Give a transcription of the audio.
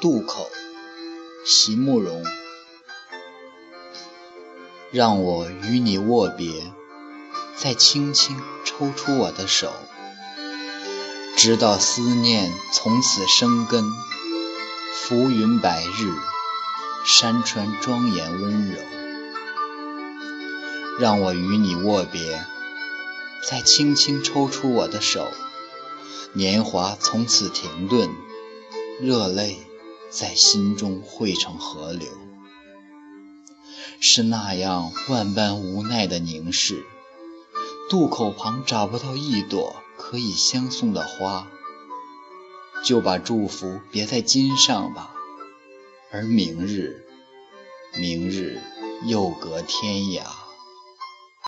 渡口，席慕容。让我与你握别，再轻轻抽出我的手，直到思念从此生根。浮云百日，山川庄严温柔。让我与你握别，再轻轻抽出我的手，年华从此停顿，热泪在心中汇成河流。是那样万般无奈的凝视，渡口旁找不到一朵可以相送的花，就把祝福别在襟上吧。而明日，明日又隔天涯。